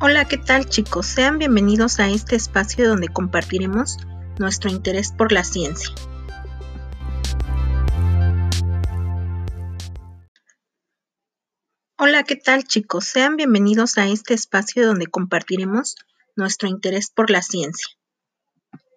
Hola, ¿qué tal chicos? Sean bienvenidos a este espacio donde compartiremos nuestro interés por la ciencia. Hola, ¿qué tal chicos? Sean bienvenidos a este espacio donde compartiremos nuestro interés por la ciencia.